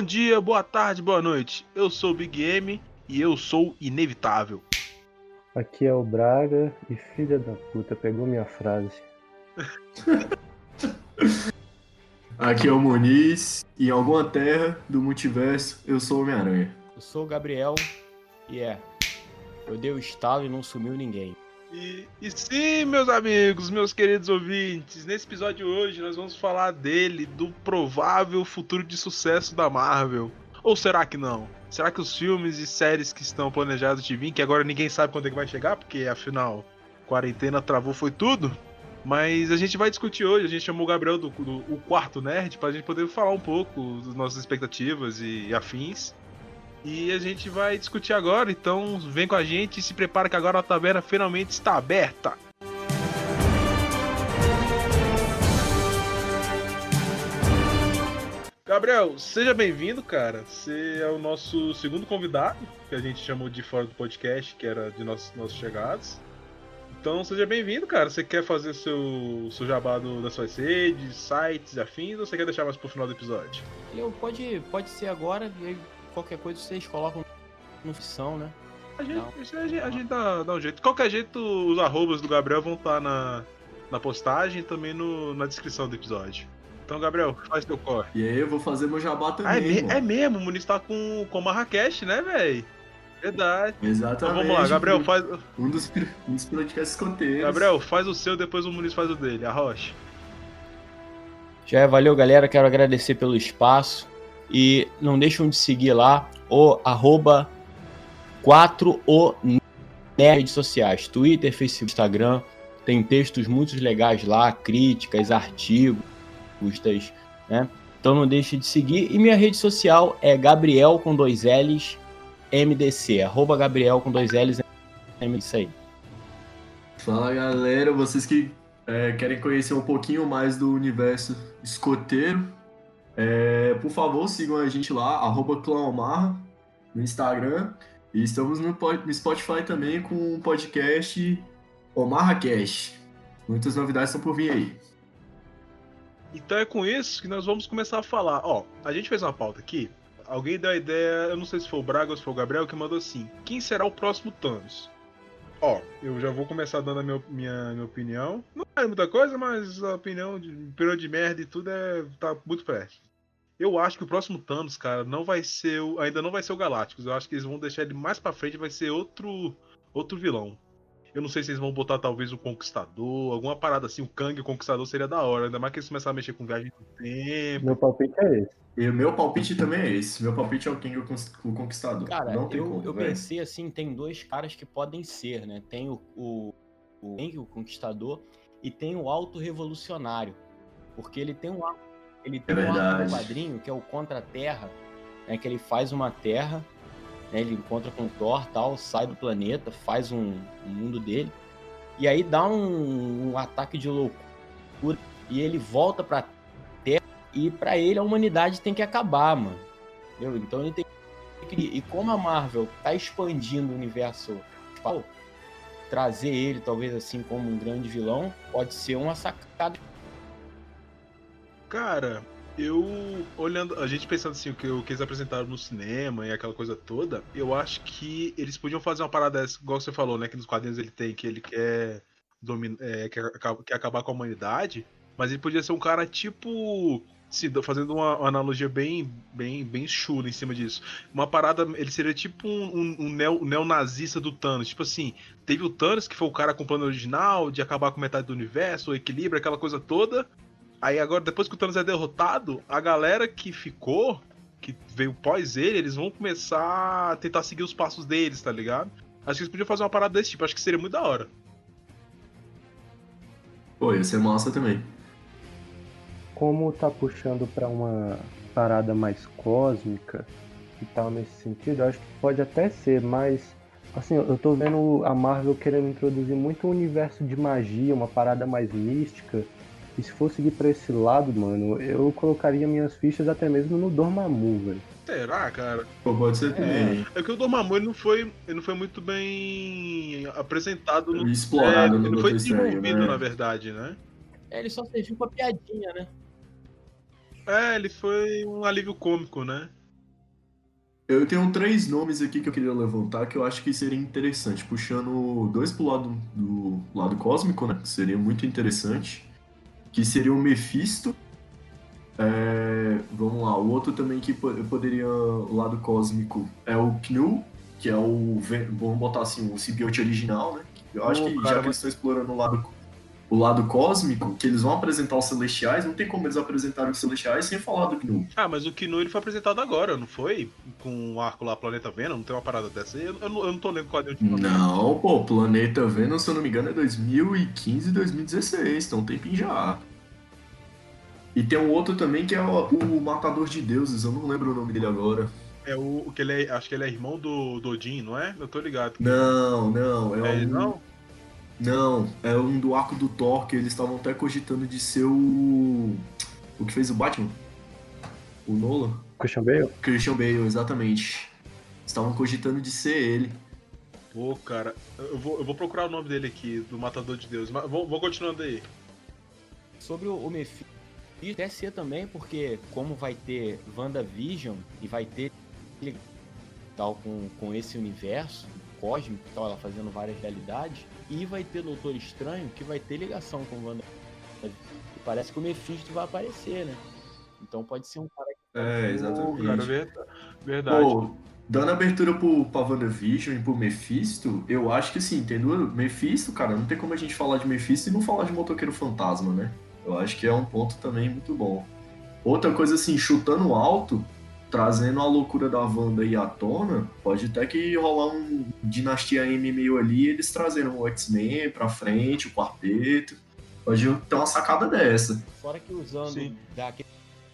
Bom dia, boa tarde, boa noite. Eu sou o Big M e eu sou inevitável. Aqui é o Braga e filha da puta, pegou minha frase. Aqui é o Moniz e em alguma terra do multiverso eu sou o Homem-Aranha. Eu sou o Gabriel e é. Eu dei o estalo e não sumiu ninguém. E, e sim, meus amigos, meus queridos ouvintes, nesse episódio hoje nós vamos falar dele, do provável futuro de sucesso da Marvel. Ou será que não? Será que os filmes e séries que estão planejados de vir, que agora ninguém sabe quando é que vai chegar, porque afinal, quarentena travou foi tudo? Mas a gente vai discutir hoje, a gente chamou o Gabriel do, do o quarto nerd pra gente poder falar um pouco das nossas expectativas e, e afins. E a gente vai discutir agora, então vem com a gente e se prepara que agora a taberna finalmente está aberta. Gabriel, seja bem-vindo, cara. Você é o nosso segundo convidado, que a gente chamou de fora do podcast, que era de nossos, nossos chegados. Então seja bem-vindo, cara. Você quer fazer seu, seu jabá do, das suas redes, sites, afins, ou você quer deixar mais pro final do episódio? Eu, pode, pode ser agora, qualquer coisa vocês colocam no ficção, né? A gente, a gente, a gente dá, dá um jeito. De qualquer jeito, os arrobas do Gabriel vão estar na, na postagem e também no, na descrição do episódio. Então, Gabriel, faz teu corre. E aí eu vou fazer meu jabá também. Ah, é, me- é mesmo, o Muniz tá com, com Marrakech, né, velho? Verdade. Então Exatamente. vamos lá, Gabriel, faz. Um dos, um dos podcasts escoteiros. Gabriel, faz o seu, depois o Muniz faz o dele, a Rocha. Já é, valeu, galera. Quero agradecer pelo espaço. E não deixam de seguir lá o arroba 4o nas redes sociais, Twitter, Facebook, Instagram. Tem textos muito legais lá, críticas, artigos, das, né? Então não deixe de seguir. E minha rede social é Gabriel com dois L's MDC. Arroba Gabriel com dois L's MDC. Fala galera, vocês que é, querem conhecer um pouquinho mais do universo escoteiro, é, por favor sigam a gente lá, arroba Clãomarra, no Instagram. E estamos no, no Spotify também com o podcast Omarra Cash. Muitas novidades estão por vir aí. Então é com isso que nós vamos começar a falar. Ó, a gente fez uma pauta aqui. Alguém deu a ideia, eu não sei se foi o Braga ou se foi o Gabriel, que mandou assim: quem será o próximo Thanos? Ó, eu já vou começar dando a minha, minha, minha opinião. Não é muita coisa, mas a opinião de período de merda e tudo é tá muito perto. Eu acho que o próximo Thanos, cara, não vai ser o, ainda não vai ser o Galácticos. Eu acho que eles vão deixar ele mais pra frente, vai ser outro outro vilão. Eu não sei se eles vão botar talvez o Conquistador, alguma parada assim, o Kang o Conquistador seria da hora, ainda mais que eles começarem a mexer com viagem do tempo. Meu palpite é esse. E o meu palpite também é esse. Meu palpite é o King o Conquistador. Cara, Não tem eu, como, eu pensei assim, tem dois caras que podem ser, né? Tem o, o, o Henry, o Conquistador, e tem o Alto Revolucionário. Porque ele tem um arco, ele tem um arco verdade. no quadrinho que é o Contra Terra, né? Que ele faz uma terra, né? Ele encontra com o Thor tal, sai do planeta, faz um, um mundo dele, e aí dá um, um ataque de loucura, e ele volta pra Terra, e pra ele a humanidade tem que acabar, mano. Entendeu? Então ele tem que- e como a Marvel tá expandindo o universo, pô, trazer ele talvez assim como um grande vilão pode ser uma sacada. Cara, eu olhando, a gente pensando assim, o que, o que eles apresentaram no cinema e aquela coisa toda, eu acho que eles podiam fazer uma parada dessa, igual você falou, né? Que nos quadrinhos ele tem, que ele quer, domin, é, quer, quer acabar com a humanidade, mas ele podia ser um cara tipo. se- fazendo uma, uma analogia bem, bem, bem chula em cima disso. Uma parada, ele seria tipo um, um, um neo- neonazista do Thanos. Tipo assim, teve o Thanos, que foi o cara com o plano original, de acabar com metade do universo, o equilíbrio, aquela coisa toda. Aí agora, depois que o Thanos é derrotado, a galera que ficou, que veio pós ele, eles vão começar a tentar seguir os passos deles, tá ligado? Acho que eles podiam fazer uma parada desse tipo, acho que seria muito da hora. Pô, ia ser massa também. Como tá puxando pra uma parada mais cósmica e tal nesse sentido, acho que pode até ser, mas assim, eu tô vendo a Marvel querendo introduzir muito um universo de magia, uma parada mais mística. E se for seguir pra esse lado, mano, eu colocaria minhas fichas até mesmo no Dormammu, velho. Será, cara? Pô, pode ser também. É que o Dormammu ele não foi, ele não foi muito bem apresentado no. Explorado é, no ele não foi desenvolvido, né? na verdade, né? É, ele só serviu pra piadinha, né? É, ele foi um alívio cômico, né? Eu tenho três nomes aqui que eu queria levantar que eu acho que seria interessante, puxando dois pro lado do lado cósmico, né? Que seria muito interessante. Que seria o Mephisto. É, vamos lá, o outro também que po- poderia, o lado cósmico, é o Knu, que é o. Vamos botar assim, o simbionte original, né? Eu acho Pô, que cara, já que eles estão explorando o lado, o lado cósmico, que eles vão apresentar os celestiais, não tem como eles apresentarem os celestiais sem falar do Knu. Ah, mas o Kinu ele foi apresentado agora, não foi? Com o arco lá, Planeta Venom, não tem uma parada dessa aí? Eu, eu não, eu não tô lendo o quadrinho de Não, pô, Planeta Vênus, se eu não me engano, é 2015 2016, então tem tempinho já. E tem um outro também que é o, o Matador de Deuses, eu não lembro o nome dele agora. É o, o que ele é, acho que ele é irmão do, do Odin, não é? Eu tô ligado. Não, não, é, É um. não? Não, é um do arco do Thor, que eles estavam até cogitando de ser o. O que fez o Batman? O Nolan? Christian Bale? Christian Bale, exatamente. Estavam cogitando de ser ele. Pô, cara, eu vou, eu vou procurar o nome dele aqui, do Matador de Deus. Mas vou, vou continuando aí. Sobre o, o Mephisto, até ser também, porque como vai ter WandaVision e vai ter tal com, com esse universo cósmico e tal, ela fazendo várias realidades, e vai ter Doutor Estranho que vai ter ligação com Wanda. E parece que o Mephisto vai aparecer, né? Então pode ser um cara que É, Pô, cara, ver- verdade. Pô, dando abertura pro, pra WandaVision e pro Mephisto, eu acho que sim, entendeu? Mephisto, cara, não tem como a gente falar de Mephisto e não falar de Motoqueiro Fantasma, né? Eu acho que é um ponto também muito bom. Outra coisa assim, chutando alto, trazendo a loucura da Wanda aí à tona, pode até que rolar um Dinastia M meio ali, eles trazendo o X-Men pra frente, o quarteto. Pode ter uma sacada dessa. Fora que usando Sim. da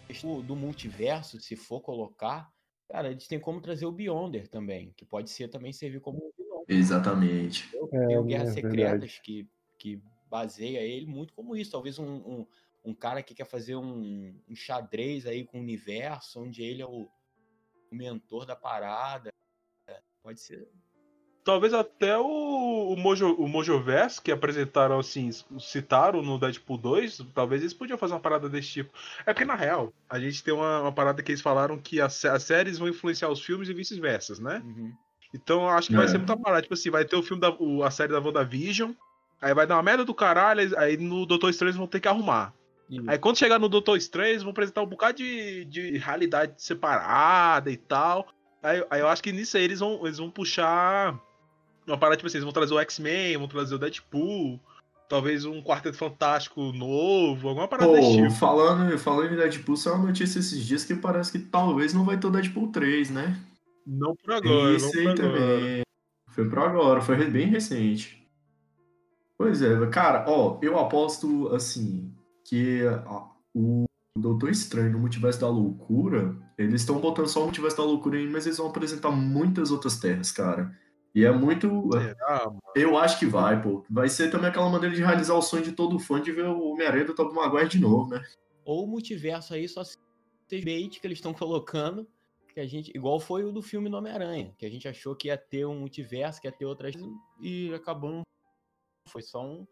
questão do multiverso, se for colocar, cara, eles têm como trazer o Beyonder também, que pode ser também servir como um vilão. Exatamente. Tem o É, Guerras é Secretas, que, que baseia ele muito como isso. Talvez um, um, um cara que quer fazer um, um xadrez aí com o universo, onde ele é o, o mentor da parada. É, Pode ser. Talvez até o, o, Mojo, o Mojoverse, que apresentaram assim, citaram no Deadpool 2, talvez eles podiam fazer uma parada desse tipo. É porque, na real, a gente tem uma, uma parada que eles falaram que as, as séries vão influenciar os filmes e vice-versa, né? Uhum. Então eu acho que vai É. ser muita parada. Tipo assim, vai ter o filme da o- a série da WandaVision, aí vai dar uma merda do caralho, aí no Doutor Estranho eles vão ter que arrumar. Aí quando chegar no Doutor Estranho, eles vão apresentar um bocado de, de realidade separada e tal. Aí, aí eu acho que nisso aí eles vão, eles vão puxar uma parada, tipo assim, eles vão trazer o X-Men, vão trazer o Deadpool, talvez um Quarteto Fantástico novo, alguma parada desse Pô, tipo. falando, falando em Deadpool, saiu uma notícia esses dias que parece que talvez não vai ter o Deadpool 3, né? Não por agora, Isso não aí por agora. também. Foi por agora, foi bem recente. Pois é, cara, ó, eu aposto, assim, que o Doutor Estranho no Multiverso da Loucura, eles estão botando só o Multiverso da Loucura aí, mas eles vão apresentar muitas outras terras, cara. E é muito. Será, mano? Eu acho que vai, pô. Vai ser também aquela maneira de realizar o sonho de todo fã de ver o Homem-Aranha do Tobey Maguire de novo, né? Ou o multiverso aí só se bait que eles estão colocando, que a gente. Igual foi o do filme do Homem-Aranha, que a gente achou que ia ter um multiverso, que ia ter outras. E acabou. não Foi só um-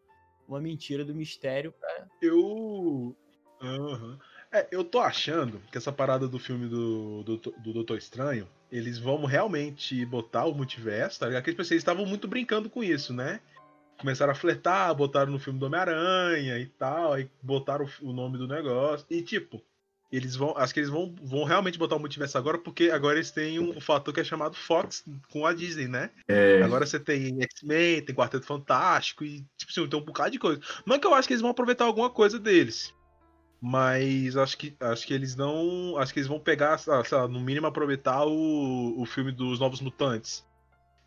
uma mentira do mistério pra. Eu. Aham. É, eu tô achando que essa parada do filme do, do, do Doutor Estranho, eles vão realmente botar o multiverso, tá ligado? Porque tipo assim, eles estavam muito brincando com isso, né? Começaram a flertar, botaram no filme do Homem-Aranha e tal, aí botaram o, o nome do negócio. E tipo, eles vão. Acho que eles vão, vão realmente botar o multiverso agora, porque agora eles têm um fator que é chamado Fox com a Disney, né? É, Agora você tem X-Men, tem Quarteto Fantástico e, tipo assim, tem um bocado de coisa. Não é que eu acho que eles vão aproveitar alguma coisa deles. Mas acho que, acho que eles não. Acho que eles vão pegar, sei lá, no mínimo, aproveitar o, o filme dos Novos Mutantes.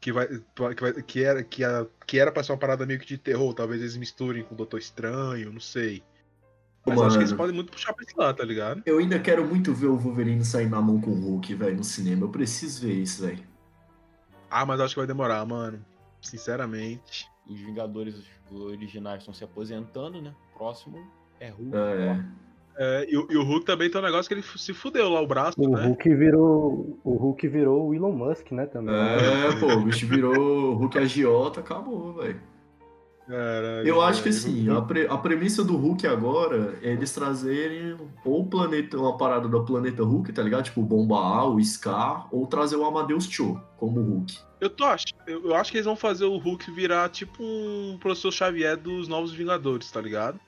Que, vai, que, vai, que, era, que, a, que era pra ser uma parada meio que de terror. Talvez eles misturem com o Doutor Estranho, não sei. Mas acho que eles Mano. podem muito puxar pra esse lado, tá ligado? eu ainda quero muito ver o Wolverine sair na mão com o Hulk, velho, no cinema. Eu preciso ver isso, velho. Ah, mas acho que vai demorar, mano. Sinceramente. Os Vingadores originais estão se aposentando, né? Próximo é Hulk. É. É, e, o- e o Hulk também tem um negócio que ele se fudeu lá, o braço, O né? Hulk virou. O Hulk virou o Elon Musk, né, também. É, pô, o bicho virou Hulk agiota, acabou, velho. Caralho, Eu acho que assim, a, pre- a premissa do Hulk agora é eles trazerem ou o planeta, uma parada do planeta Hulk, tá ligado? Tipo o Bomba A, o Scar, ou trazer o Amadeus Cho como Hulk. Eu tô ach... eu, eu acho que eles vão fazer o Hulk virar tipo um professor Xavier dos Novos Vingadores, tá ligado?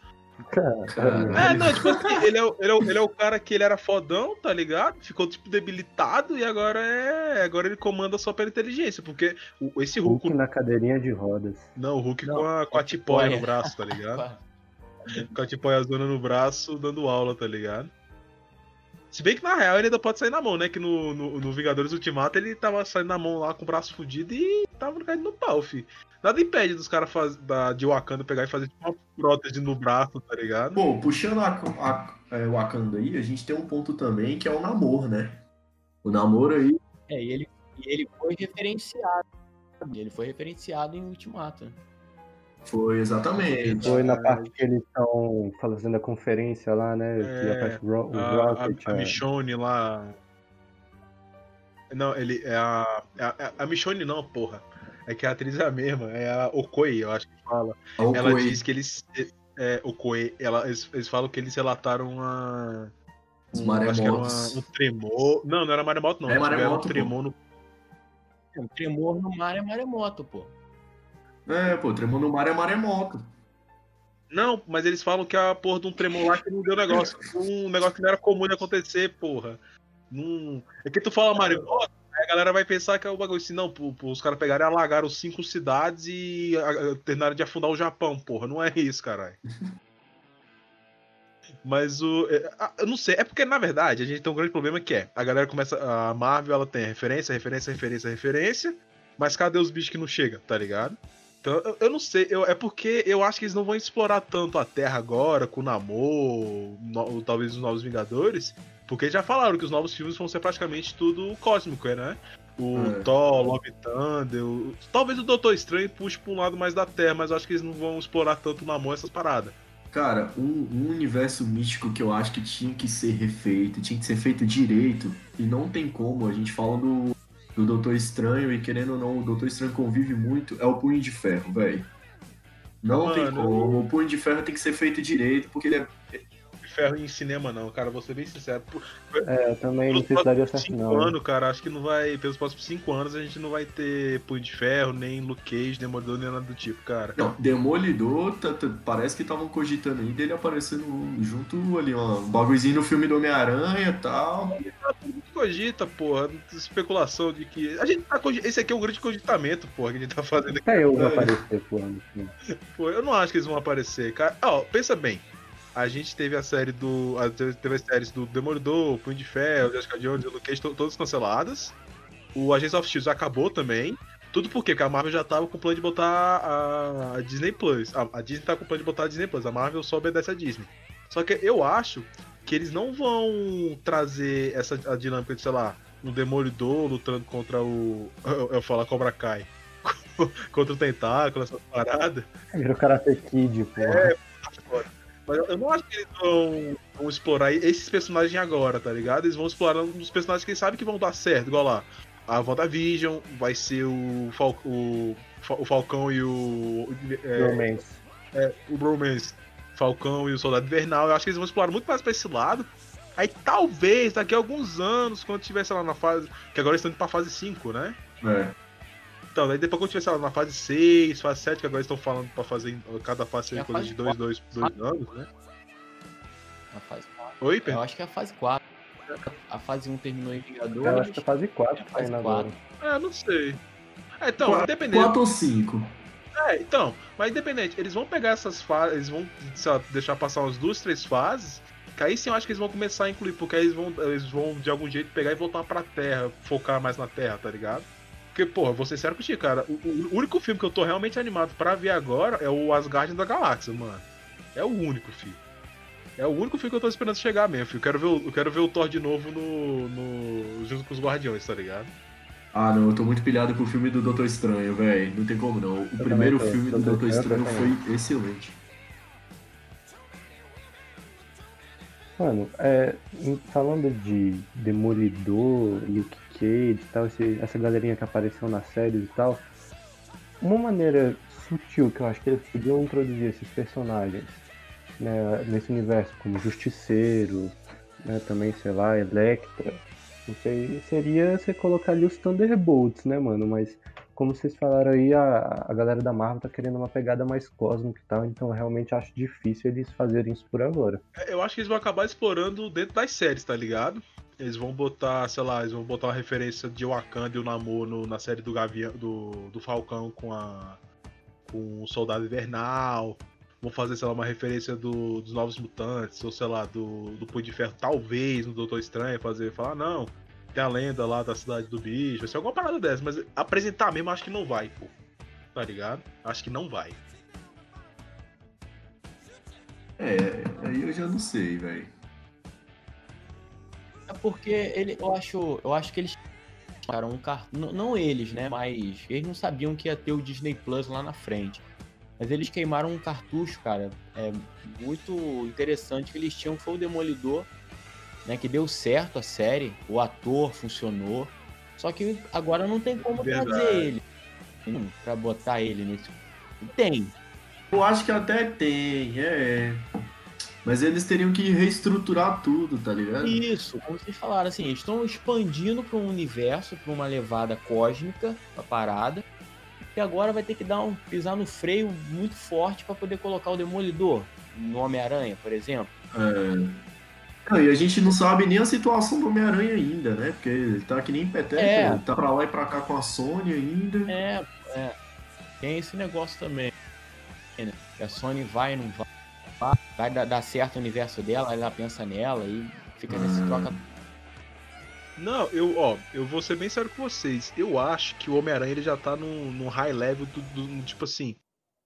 Caralho. É, não, tipo assim, ele é, o- ele, é o, ele é o cara que ele era fodão, tá ligado? Ficou, tipo, debilitado e agora é. Agora ele comanda só pela inteligência, porque o- esse Hulk. Hulk na cadeirinha de rodas. Não, o Hulk Não, com a, com a tipóia no braço, tá ligado? com a tipóia zona no braço, dando aula, tá ligado? Se bem que na real ele ainda pode sair na mão, né? Que no, no, no Vingadores Ultimato ele tava saindo na mão lá com o braço fudido e tava caindo no pau, fi. Nada impede dos caras faz- da- de Wakanda pegar e fazer tipo, uma prótese no braço, tá ligado? Pô, puxando a, a, é, o Wakanda aí, a gente tem um ponto também que é o namoro, né? O namoro aí. É, e ele, e ele foi referenciado. Ele foi referenciado em Ultimato. né? Foi exatamente. Foi na parte que eles estão fazendo a conferência lá, né? É, aparece o a, Rocket. a, a a- Michonne lá. Não, ele é a. é A, a Michonne não, porra. É que a atriz é a mesma, é a Okoi, eu acho que fala. A Okoye. Ela diz que eles. É, Okoi, ela, eles, eles falam que eles relataram uma. Os um- acho que era uma- maremotos. um tremor. Não, não era maremoto, não. É maremoto, um tremor no. É, um tremor no mar é maremoto, pô. É, pô, tremor no mar é maremoto. Não, mas eles falam que a porra de um tremor lá que não deu negócio. Um negócio que não era comum de acontecer, porra. Não... É que tu fala maremoto, aí a galera vai pensar que é o bagulho assim, não, pô, pô, os caras pegaram e alagaram cinco cidades e a- a- terminaram de afundar o Japão, porra. Não é isso, caralho. Mas o. é, a- Eu não sei, é porque, na verdade, a gente tem um grande problema que é, a galera começa. A Marvel ela tem referência, referência, referência, referência, mas cadê os bichos que não chegam, tá ligado? Então, eu, eu não sei, eu- é porque eu acho que eles não vão explorar tanto a Terra agora, com o Namor, no- talvez os Novos Vingadores, porque já falaram que os novos filmes vão ser praticamente tudo cósmico, né? O É. Thor, Love Thunder, o- talvez o Doutor Estranho puxe pra um lado mais da Terra, mas eu acho que eles não vão explorar tanto o Namor essas paradas. Cara, um, um universo místico que eu acho que tinha que ser refeito, tinha que ser feito direito, e não tem como, a gente fala do, do Doutor Estranho, e querendo ou não, o Doutor Estranho convive muito, é o Punho de Ferro, velho. Não tem Mano. como, o Punho de Ferro tem que ser feito direito, porque ele é. Ferro em cinema, não, cara, vou ser bem sincero. Por- É, também não se daria próximos certo, cinco não. anos, cara, acho que não vai. Pelos próximos cinco anos a gente não vai ter Punho de Ferro, nem Luke Cage, Demolidor, nem nada do tipo, cara. Não, Demolidor, parece que estavam cogitando aí dele aparecendo junto ali, ó, um bagulhozinho no filme do Homem-Aranha e tal. Cogita, porra, especulação de que. A gente tá Esse aqui é um grande cogitamento, porra, que a gente tá fazendo aqui. Até eu vou aparecer pô, no filme. Pô, eu não acho que eles vão aparecer, cara. Ó, pensa bem. A gente teve a série do. a- Teve as séries do Demolidor, Punho de Ferro, Jessica Jones, Luke Cage, to- todas canceladas. O Agents of Shield acabou também. Tudo por quê? Porque a Marvel já tava com o plano de botar a, a Disney Plus. A, a Disney tá com o plano de botar a Disney Plus. A Marvel só obedece a Disney. Só que eu acho que eles não vão trazer essa a dinâmica de, sei lá, um Demolidor lutando contra o. Eu, eu falo Cobra Kai. contra o Tentáculo, essas paradas. Virou Karate Kid, pô. É. Mas eu não acho que eles vão, vão explorar esses personagens agora, tá ligado? Eles vão explorar um dos personagens que eles sabem que vão dar certo, igual lá. A WandaVision, vai ser o, Fal o, o Falcão e o. É, Romance. o Bromance. Falcão e o Soldado Invernal. Eu acho que eles vão explorar muito mais pra esse lado. Aí talvez, daqui a alguns anos, quando tiver, sei lá, na fase. Que agora eles estão indo pra fase 5, né? É. Então, daí depois quando tiver, sei lá, na fase 6, fase 7, que agora eles estão falando pra fazer cada fase É ser a coisa fase de 2 dois, dois anos, né? A fase 4. Oi, Eu Pedro? acho que é a fase 4. A fase 1 terminou em Eu acho Vingadores. que é fase 4 É, tá fase indo agora. 4. É, não sei. É, então, independente. 4 ou 5? É, então, mas independente, eles vão pegar essas fases, eles vão lá, deixar passar umas duas, três fases, que aí sim eu acho que eles vão começar a incluir, porque aí eles vão, eles vão de algum jeito pegar e voltar pra terra, focar mais na terra, tá ligado? Porque, porra, vou ser sério contigo, cara, o, o único filme que eu tô realmente animado pra ver agora é o Asgard da Galáxia, mano. É o único, filho. É o único filme que eu tô esperando chegar mesmo, filho. Eu quero ver, eu quero ver o Thor de novo no, no junto com os Guardiões, tá ligado? Ah, não, eu tô muito pilhado com o filme do Doutor Estranho, velho. Não tem como não. O também primeiro filme do Doutor Doutor Estranho foi excelente. Mano, é, falando de Demolidor, Luke Cage e tal, esse- essa galerinha que apareceu nas séries e tal, uma maneira sutil que eu acho que eles podiam introduzir esses personagens né, nesse universo, como Justiceiro, né, também, sei lá, Electra. Sei, seria você colocar ali os Thunderbolts, né, mano? Mas como vocês falaram aí, a, a galera da Marvel tá querendo uma pegada mais cósmica e tal, então eu realmente acho difícil eles fazerem isso por agora. É, eu acho que eles vão acabar explorando dentro das séries, tá ligado? Eles vão botar, sei lá, eles vão botar uma referência de Wakanda e o Namor no, na série do Gavião, do, do Falcão com a com o Soldado Invernal. Vão fazer, sei lá, uma referência do, dos Novos Mutantes, ou sei lá, do, do Punho de Ferro, talvez, no Doutor Estranho, fazer, falar, não, tem a lenda lá da cidade do bicho, vai ser alguma parada dessa, mas apresentar mesmo acho que não vai, pô. Tá ligado? Acho que não vai. É, aí eu já não sei, velho. É porque ele, eu acho, eu acho que eles um cartão, não eles, né, mas eles não sabiam que ia ter o Disney Plus lá na frente. Mas eles queimaram um cartucho, cara, é muito interessante que eles tinham foi o Demolidor né, que deu certo a série, o ator funcionou, só que agora não tem como Verdade. trazer ele hum, para botar ele nesse. Tem. Eu acho que até tem, é. Mas eles teriam que reestruturar tudo, tá ligado? Isso, como vocês falaram, assim, eles estão expandindo para um universo, para uma levada cósmica, a parada. E agora vai ter que dar um pisar no freio muito forte para poder colocar o Demolidor no Homem-Aranha, por exemplo. É. Não, e a gente não sabe nem a situação do Homem-Aranha ainda, né? Porque ele tá que nem Peteca, é. tá pra lá e pra cá com a Sony ainda. É, é. Tem esse negócio também. Né? A Sony vai não vai. Vai dar, dar certo o universo dela, ela pensa nela e fica nesse hum. troca. Não, eu, ó, eu vou ser bem sério com vocês. Eu acho que o Homem-Aranha ele já tá num, num high level do, do, tipo assim,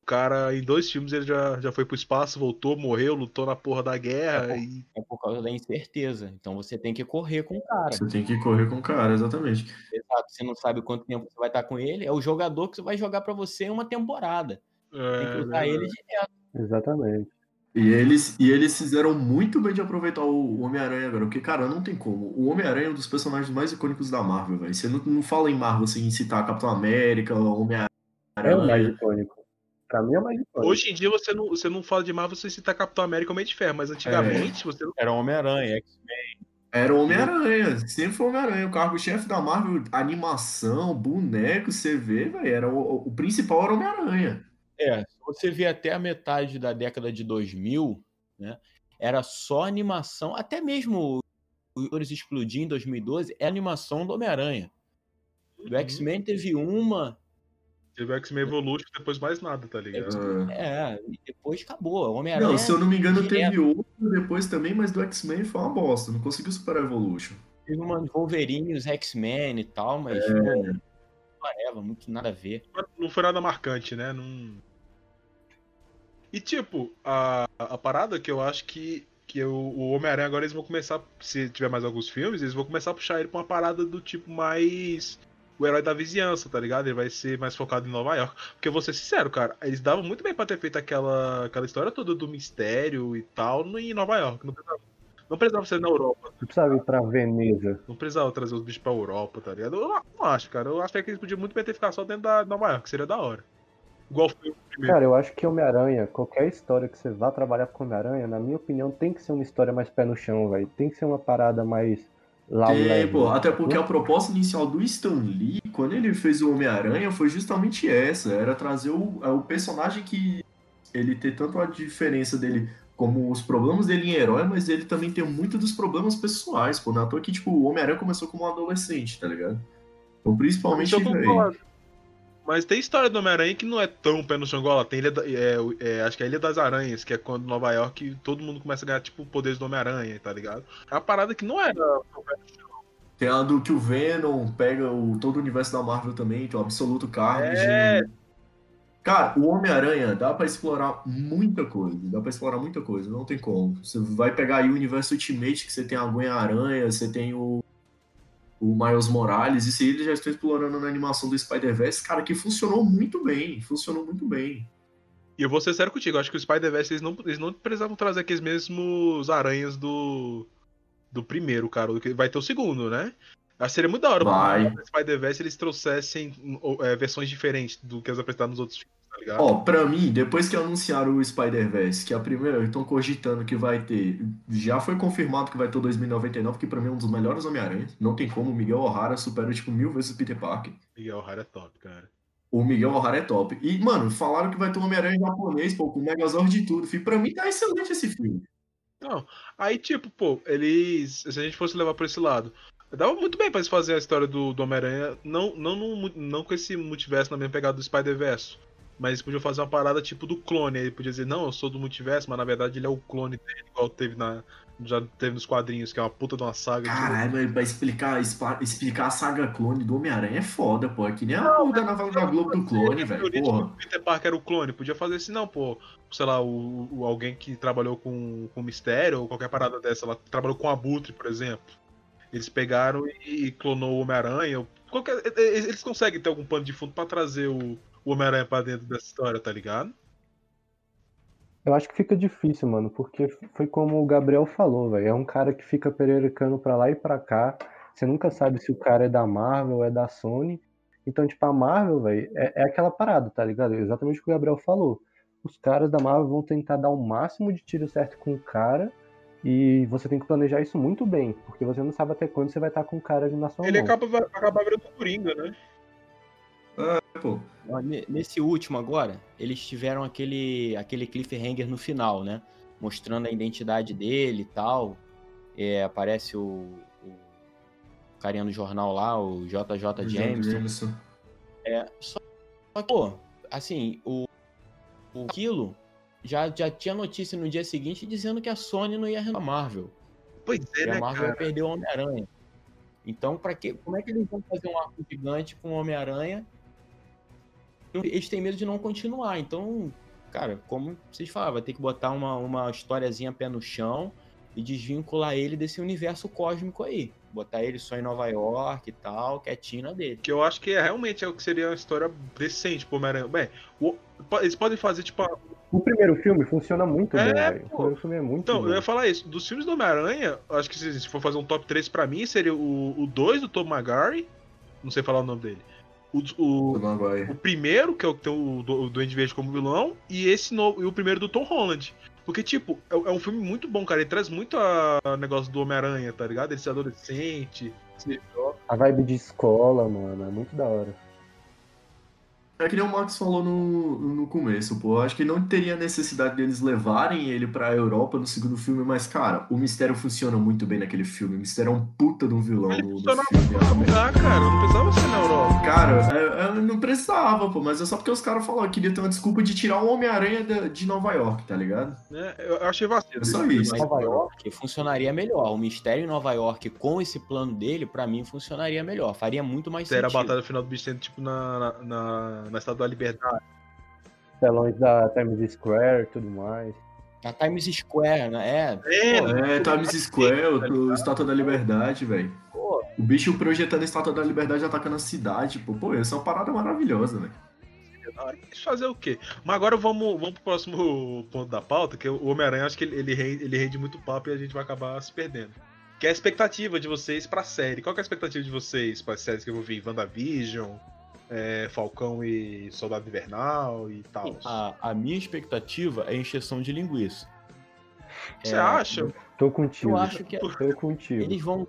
o cara, em dois filmes, ele já, já foi pro espaço, voltou, morreu, lutou na porra da guerra. É por, e... é por causa da incerteza. Então você tem que correr com o cara. Você tem que correr com o cara, exatamente. Exato. Você não sabe quanto tempo você vai estar com ele. É o jogador que você vai jogar para você em uma temporada. É, tem que usar é ele direto. Exatamente. E eles, e eles fizeram muito bem de aproveitar o Homem-Aranha agora, porque, cara, não tem como. O Homem-Aranha é um dos personagens mais icônicos da Marvel, velho. Você não, não fala em Marvel sem citar Capitão América, Homem-Aranha. É o mais icônico. Pra mim é mais importante. Hoje em dia você não, você não fala de Marvel, você cita Capitão América ou Homem de Ferro, mas antigamente é. você Era Homem-Aranha, X-Men. Era Homem-Aranha, sempre foi Homem-Aranha. O cargo-chefe da Marvel, animação, boneco, você vê, velho, era o, o principal era Homem-Aranha. É, se você vê até a metade da década de 2000, né, era só animação, até mesmo os explodindo em 2012, é animação do Homem-Aranha. Do uhum. X-Men teve uma, Teve o X-Men Evolution depois mais nada, tá ligado? É, e depois acabou. Homem-Aranha. Não, se eu não me engano, teve outro depois também, mas do X-Men foi uma bosta. Não conseguiu superar a Evolution. Teve uma Wolverine, os X-Men e tal, mas. É. Pô, muito nada a ver. Não foi nada marcante, né? Não... E tipo, a, a parada que eu acho que, que o, o Homem-Aranha agora eles vão começar, se tiver mais alguns filmes, eles vão começar a puxar ele pra uma parada do tipo mais o herói da vizinhança, tá ligado? Ele vai ser mais focado em Nova York. Porque eu vou ser sincero, cara, eles davam muito bem pra ter feito aquela, aquela história toda do mistério e tal em Nova York. Não precisava, não precisava ser na Europa. Não precisava ir pra Veneza. Não precisava trazer os bichos pra Europa, tá ligado? Eu não acho, cara. Eu acho que eles podiam muito bem ter ficado só dentro da Nova York, seria da hora. Igual foi o primeiro. Cara, eu acho que Homem-Aranha, qualquer história que você vá trabalhar com Homem-Aranha, na minha opinião, tem que ser uma história mais pé no chão, velho. Tem que ser uma parada mais tem, pô, até porque a proposta inicial do Stan Lee, quando ele fez o Homem-Aranha, foi justamente essa, era trazer o, é o personagem que ele ter tanto a diferença dele como os problemas dele em herói, mas ele também tem muito dos problemas pessoais, pô, na toa que, tipo, o Homem-Aranha começou como um adolescente, tá ligado? Então, principalmente. Mas tem história do Homem-Aranha que não é tão pé no chão igual tem. Ilha da, é, é, acho que é a Ilha das Aranhas, que é quando Nova York todo mundo começa a ganhar, tipo, poderes do Homem-Aranha, tá ligado? É uma parada que não é Tem a do que o Venom pega o, todo o universo da Marvel também, que é o absoluto carne é... de... Cara, o Homem-Aranha dá para explorar muita coisa, dá para explorar muita coisa, não tem como. Você vai pegar aí o universo Ultimate, que você tem a Gwen-Aranha, você tem o o Miles Morales, isso aí eles já estão explorando na animação do Spider-Verse, cara, que funcionou muito bem, funcionou muito bem. E eu vou ser sério contigo, acho que o Spider-Verse eles não, eles não precisavam trazer aqueles mesmos aranhas do do primeiro, cara, vai ter o segundo, né? Acho que seria muito da hora vai. o Spider-Verse eles trouxessem é, versões diferentes do que eles apresentaram nos outros filmes, tá ligado? Ó, pra mim, depois que anunciaram o Spider-Verse, que é a primeira, estão cogitando que vai ter. Já foi confirmado que vai ter o 2099, que pra mim é um dos melhores Homem-Aranha. Não tem como, o Miguel O'Hara supera, tipo, mil vezes o Peter Parker. Miguel O'Hara é top, cara. O Miguel O'Hara é top. E, mano, falaram que vai ter um Homem-Aranha japonês, pô, com Megazord e tudo. Filho, pra mim tá excelente esse filme. Não, aí tipo, pô, eles. Se a gente fosse levar pra esse lado, dava muito bem pra eles fazerem a história do, do Homem-Aranha, não, não, no- não com esse multiverso na mesma pegada do Spider-Verse. Mas eles podiam fazer uma parada tipo do clone. Aí podia dizer, não, eu sou do multiverso, mas na verdade ele é o clone dele, igual teve na. Já teve nos quadrinhos, que é uma puta de uma saga. tipo, Caralho, mas pra explicar, explicar a saga clone do Homem-Aranha é foda, pô. É que nem a da novela da Globo do clone, velho. o Peter Parker era o clone, podia fazer assim, não, pô, sei lá, o, o- alguém que trabalhou com, com mistério ou qualquer parada dessa, ela trabalhou com Abutre, por exemplo. Eles pegaram e clonou o Homem-Aranha. qualquer- Eles conseguem ter algum pano de fundo pra trazer o, o Homem-Aranha pra dentro dessa história, tá ligado? Eu acho que fica difícil, mano, porque foi como o Gabriel falou, velho. É um cara que fica pererecando pra lá e pra cá. Você nunca sabe se o cara é da Marvel ou é da Sony. Então, tipo, a Marvel, velho, é, é aquela parada, tá ligado? Exatamente o que o Gabriel falou. Os caras da Marvel vão tentar dar o máximo de tiro certo com o cara. E você tem que planejar isso muito bem, porque você não sabe até quando você vai estar com o cara ali na sua Ele mão. acaba, vai acabar virando Coringa, né? Pô, Ó, ne- Nesse último agora, eles tiveram aquele, aquele cliffhanger no final, né? Mostrando a identidade dele e tal. É, aparece o, o carinha do jornal lá, o JJ Jameson. Jameson. É, só só que, pô, assim, o, o Kilo já, já tinha notícia no dia seguinte dizendo que a Sony não ia renovar a Marvel. Pois é, E a né, Marvel ia perder o Homem-Aranha. Então, para que, como é que eles vão fazer um arco gigante com o Homem-Aranha? Eles têm medo de não continuar. Então, cara, como vocês falaram, vai ter que botar uma, uma historiazinha pé no chão e desvincular ele desse universo cósmico aí. Botar ele só em Nova York e tal, quietinho na dele. Que eu acho que é, realmente é o que seria uma história decente pro Homem-Aranha. Bem, o- eles podem fazer, tipo, a- O primeiro filme funciona muito É, bem, velho. O primeiro filme é muito Então, bom. eu ia falar isso. Dos filmes do Homem-Aranha, eu acho que se, se for fazer um top 3 pra mim, seria o 2 do Tom Maguire. Não sei falar o nome dele. O, o, o primeiro, que é o que tem o, do- o Duende Verde como vilão, e esse novo, e o primeiro do Tom Holland. Porque, tipo, é, é um filme muito bom, cara. Ele traz muito a negócio do Homem-Aranha, tá ligado? Ele ser adolescente, jovem. A vibe de escola, mano, é muito da hora. É que nem o Max falou no, no começo, pô. Eu acho que não teria necessidade deles levarem ele pra Europa no segundo filme, mas, cara, o Mistério funciona muito bem naquele filme. O Mistério é um puta de um vilão Ele no, no filme. lugar, cara. Não precisava ser na Europa. Cara, é- é, não precisava, pô, mas é só porque os caras falaram que queria ter uma desculpa de tirar o Homem-Aranha da- de Nova York, tá ligado? Né? Eu, achei vacilo. É só isso. Nova York. Que funcionaria melhor. O Mistério em Nova York com esse plano dele, pra mim, funcionaria melhor. Faria muito mais Era a sentido. batalha final do bicho tipo, na, na, na, na Estátua da Liberdade. Telões da Times Square e tudo mais. A Times Square, né? É, É, Pô, É, Times Square, o, o Estátua da Liberdade, velho. pô, O bicho projetando a Estátua da Liberdade atacando a cidade, pô. Pô, essa é uma parada maravilhosa, velho. Ah, fazer o quê? Mas agora vamos, vamos pro próximo ponto da pauta, que o Homem-Aranha, acho que ele, ele, rende, ele rende muito papo e a gente vai acabar se perdendo. Que é a expectativa de vocês pra série. Qual que é a expectativa de vocês para as séries que eu vou ver? WandaVision, é, Falcão e Soldado Invernal e tal. a, a minha expectativa é encheção de linguiça. Você É, acha? Tô contigo. Eu acho que Tô contigo. eles vão.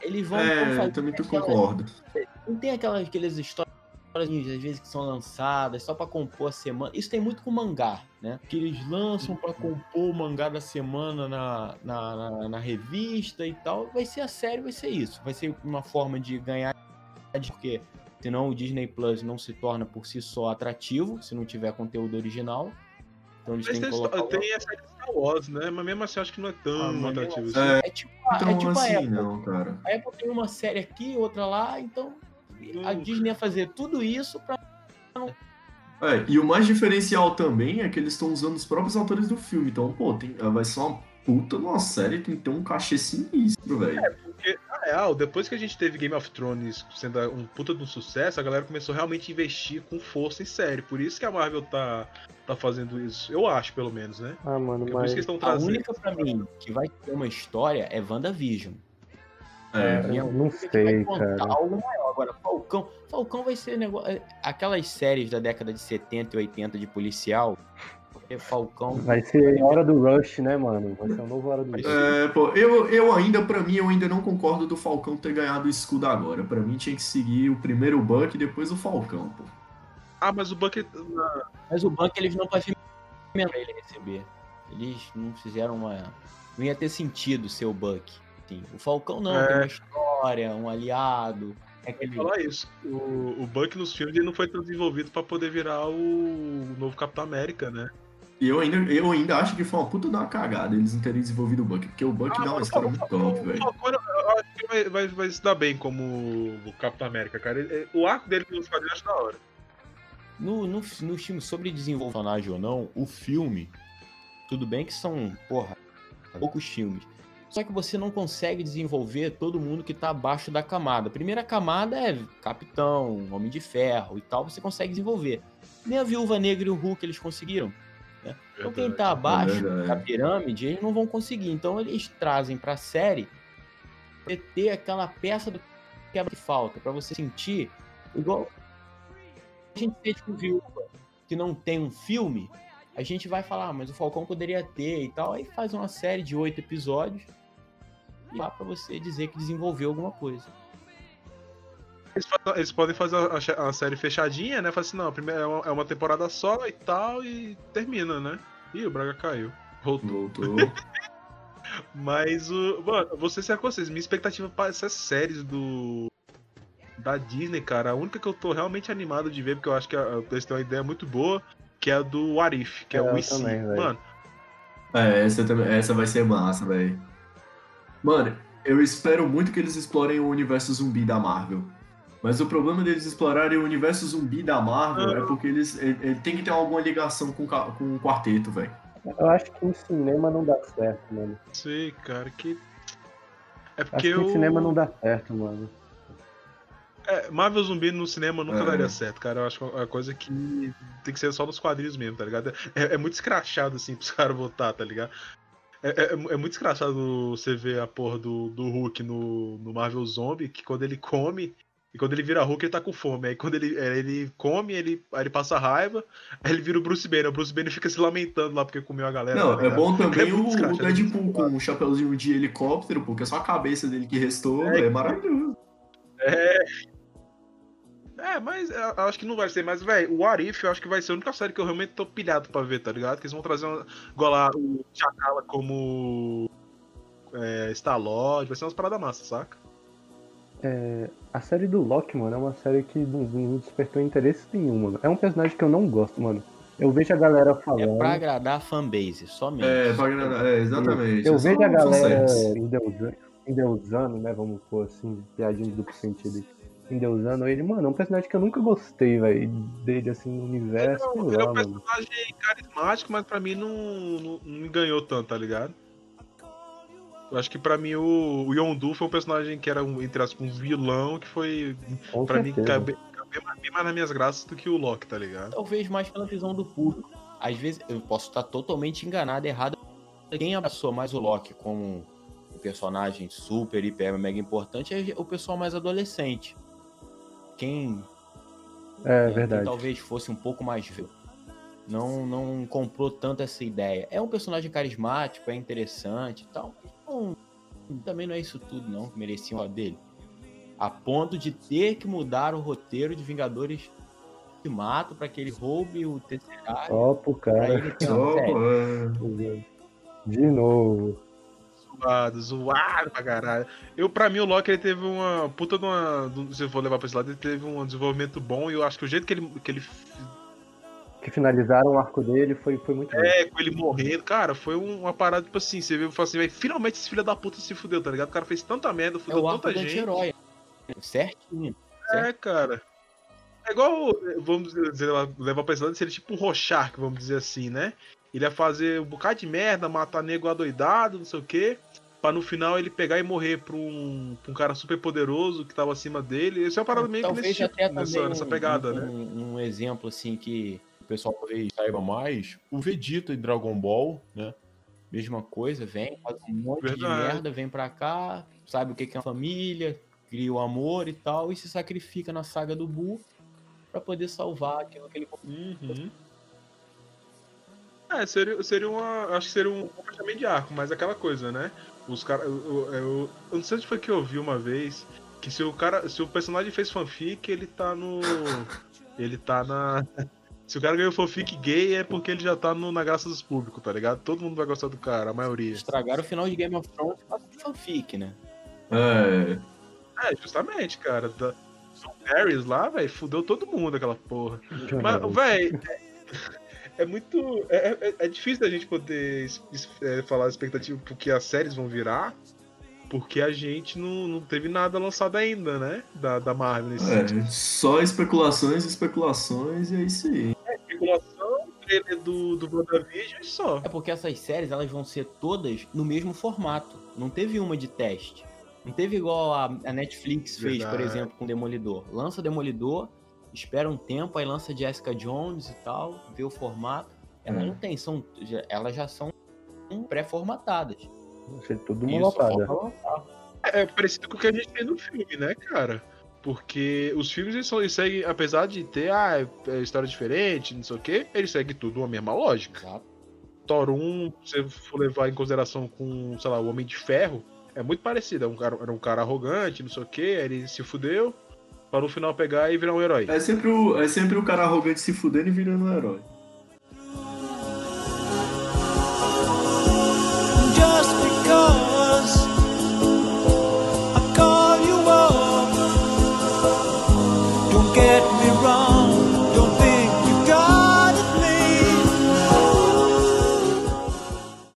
Eles vão É, também tu concordo. Não tem aquelas, aquelas histórias, às vezes, que são lançadas só pra compor a semana. Isso tem muito com mangá, né? Que eles lançam pra compor o mangá da semana na, na, na, na revista e tal. Vai ser a série, vai ser isso. Vai ser uma forma de ganhar. Porque senão o Disney Plus não se torna por si só atrativo, se não tiver conteúdo original. Então eles Mas têm tem, que colocar. tem a série de Star Wars, né? Mas mesmo assim, acho que não é tão Ah, atrativo assim. É, É tipo, a- Então, é tipo a assim, Apple. não, cara. A Apple tem uma série aqui, outra lá, então a Hum. Disney ia fazer tudo isso pra. É, e o mais diferencial também é que eles estão usando os próprios atores do filme. Então, pô, tem, vai ser uma puta de uma série, tem que ter um cachê sinistro, velho. Porque, na real, depois que a gente teve Game of Thrones sendo um puta de um sucesso, a galera começou realmente a investir com força em série. Por isso que a Marvel tá, tá fazendo isso. Eu acho, pelo menos, né? Ah, mano, É por isso mas que eles estão A trazendo. única pra mim que vai ter uma história é WandaVision. É, eu não A gente vai sei, contar cara. algo maior. Agora, Falcão. Falcão vai ser negócio. Aquelas séries da década de 70 e 80 de policial. É Falcão. Vai ser Hora do Rush, né, mano? Vai ser o novo Hora do Rush. É, pô, eu, eu ainda, pra mim, eu ainda não concordo do Falcão ter ganhado o escudo agora. Pra mim tinha que seguir o primeiro o Buck e depois o Falcão, pô. Ah, mas o Buck. Mas o banco eles não pavimentam pra ele receber. Eles não fizeram uma. Não ia ter sentido ser o Buck. Sim. O Falcão não, É. tem uma história, um aliado. É aquele. ia falar isso. O, o Buck nos filmes ele não foi tão desenvolvido pra poder virar o novo Capitão América, né? E eu ainda, eu ainda acho que foi uma puta de uma cagada eles não terem desenvolvido o Buck, porque o Buck Ah, dá uma mas história o muito top, o velho. Eu acho que vai, vai, vai se dar bem como o Capitão América, cara. Ele- O arco dele nos quadrinhos acho da hora. No, no, no filme sobre desenvolver personagem ou não, o filme, tudo bem que são, porra, poucos filmes. Só que você não consegue desenvolver todo mundo que tá abaixo da camada. A primeira camada é Capitão, Homem de Ferro e tal, você consegue desenvolver. Nem a Viúva Negra e o Hulk eles conseguiram. Né? Então quem tá abaixo verdade. da pirâmide, eles não vão conseguir. Então eles trazem pra série pra ter aquela peça do quebra que falta, pra você sentir igual a gente fez com Viúva, que não tem um filme, a gente vai falar, ah, mas o Falcão poderia ter e tal, aí faz uma série de oito episódios e dá pra você dizer que desenvolveu alguma coisa. Eles, eles podem fazer a, a- série fechadinha, né? Falar assim, não, a primeira é uma, é uma temporada só e tal, e termina, né? Ih, o Braga caiu. Voltou. Voltou. Mas o. Mano, vou ser com vocês, minha expectativa para essas séries do. Da Disney, cara, a única que eu tô realmente animado de ver, porque eu acho que a- eles têm uma ideia muito boa, que é a do Arif, que é, É, o IC. Mano, É, essa, também- essa vai ser massa, velho. Mano, eu espero muito que eles explorem o universo zumbi da Marvel. Mas o problema deles explorarem o universo zumbi da Marvel é porque eles ele, ele tem que ter alguma ligação com, o com o quarteto, velho. Eu acho que em cinema não dá certo, mano. sei, cara, que. É Acho porque que eu. em cinema não dá certo, mano. É, Marvel zumbi no cinema nunca É. daria certo, cara. Eu acho que é uma coisa que tem que ser só nos quadrinhos mesmo, tá ligado? É, é muito escrachado, assim, pros caras votar, tá ligado? É, é- é muito escrachado você ver a porra do, do Hulk no, no Marvel Zombie, que quando ele come, e quando ele vira Hulk, ele tá com fome. Aí quando ele, é, ele come, ele, aí ele passa raiva, aí ele vira o Bruce Banner. O Bruce Banner fica se lamentando lá porque comeu a galera. Não, tá é bom também É o, o é Deadpool com o chapeuzinho de helicóptero, porque só a cabeça dele que restou É. é, maravilhoso. É, mas eu eu acho que não vai ser. Mas, velho, o Arif eu acho que vai ser a única série que eu realmente tô pilhado pra ver, tá ligado? Que eles vão trazer uma. Igual lá o Chacala como. É, Star-Lord, vai ser umas paradas massas, saca? A série do Loki, mano, é uma série que não, não despertou interesse nenhum, mano. É um personagem que eu não gosto, mano. Eu vejo a galera É falando. pra agradar a fanbase, somente. É, pra agradar- é, exatamente. Eu é só vejo a um galera endeusando, endeusando, né? Vamos pôr assim, piadinha de duplo sentido. Endeusando ele, mano, é um personagem que eu nunca gostei, velho. Dele assim no universo, Não, ele é lá, um mano. personagem carismático, mas pra mim não, não, não me ganhou tanto, tá ligado? Eu acho que pra mim o, o Yondu foi um personagem que era, um, entre aspas, um vilão que foi, pra mim, caber mais- bem mais nas minhas graças do que o Loki, tá ligado? Talvez mais pela visão do público. Às vezes eu posso estar totalmente enganado, errado. Quem abraçou mais o Loki como um personagem super, hiper, mega importante é o pessoal mais adolescente. Quem, É quem verdade. talvez fosse um pouco mais não, não comprou tanto essa ideia. É um personagem carismático, é interessante e tal. Não- também não é isso tudo, não, que merecia um dele. A ponto de ter que mudar o roteiro de Vingadores de Mato para que ele roube o Tesseract Só pro cara. Só, De novo. zoado, zoado pra caralho. Eu, pra mim, o Loki ele teve uma puta de uma. Se eu for levar pra esse lado, ele teve um desenvolvimento bom e eu acho que o jeito que ele. Que ele Que finalizaram o arco dele foi, foi muito bom. é, com ele morrendo, cara, foi um- uma parada, tipo assim, você viu e falou assim, "Véi, finalmente esse filho da puta se fudeu, tá ligado? O cara fez tanta merda, É fudeu arco tanta gente. anti-herói. Certinho. É, cara. É igual, vamos dizer, levar pra esse lado, seria tipo um Rorschach, vamos dizer assim, né? Ele ia fazer um bocado de merda, matar nego adoidado, não sei o quê, pra no final ele pegar e morrer pra um, pra um cara super poderoso que tava acima dele. Isso é uma parada meio que nesse tipo, nessa, também nessa um- pegada, um, né? Um, um exemplo assim que pessoal talvez saiba mais, o Vegeta em Dragon Ball, né? Mesma coisa, vem, faz um monte de Verdade. merda, vem pra cá, sabe o que que é uma família, cria o amor e tal, e se sacrifica na saga do Buu pra poder salvar aquilo que ele Uhum. É, seria, seria uma. Acho que seria um comportamento de arco, mas aquela coisa, né? Os caras. Eu, eu, eu não sei onde foi que eu vi uma vez que se o cara. Se o personagem fez fanfic, ele tá no. Ele tá na. Se o cara ganhou fanfic gay é porque ele já tá no, na graça dos públicos, tá ligado? Todo mundo vai gostar do cara, a maioria. estragaram o final de Game of Thrones com fanfic, né? É, É, justamente, cara. Da, do Paris lá, velho, fudeu todo mundo aquela porra. Mas, véi, é, é muito. É, é- é difícil da gente poder es- es- é, falar a expectativa porque as séries vão virar, porque a gente não, não teve nada lançado ainda, né? Da, da Marvel nesse sentido. é, só especulações, especulações e é isso aí. Trailer do, do WandaVision e só. É porque essas séries elas vão ser todas no mesmo formato. Não teve uma de teste. Não teve igual a, a Netflix fez, por Verdade. exemplo, com Demolidor. Lança Demolidor, espera um tempo, aí lança Jessica Jones e tal, vê o formato. Elas É. não tem, são, já- elas já são pré-formatadas. Vai ser tudo falta lançar. É parecido com o que a gente tem no filme, né, cara? Porque os filmes eles, são, eles seguem, apesar de ter ah, é, é história diferente, não sei o quê, eles seguem tudo a mesma lógica. Exato. Thor 1, se você for levar em consideração com, sei lá, o Homem de Ferro, é muito parecido. Era um cara, era um cara arrogante, não sei o quê, ele se fudeu, para no final pegar e virar um herói. É sempre o, é sempre o cara arrogante se fudendo e virando um herói. Just get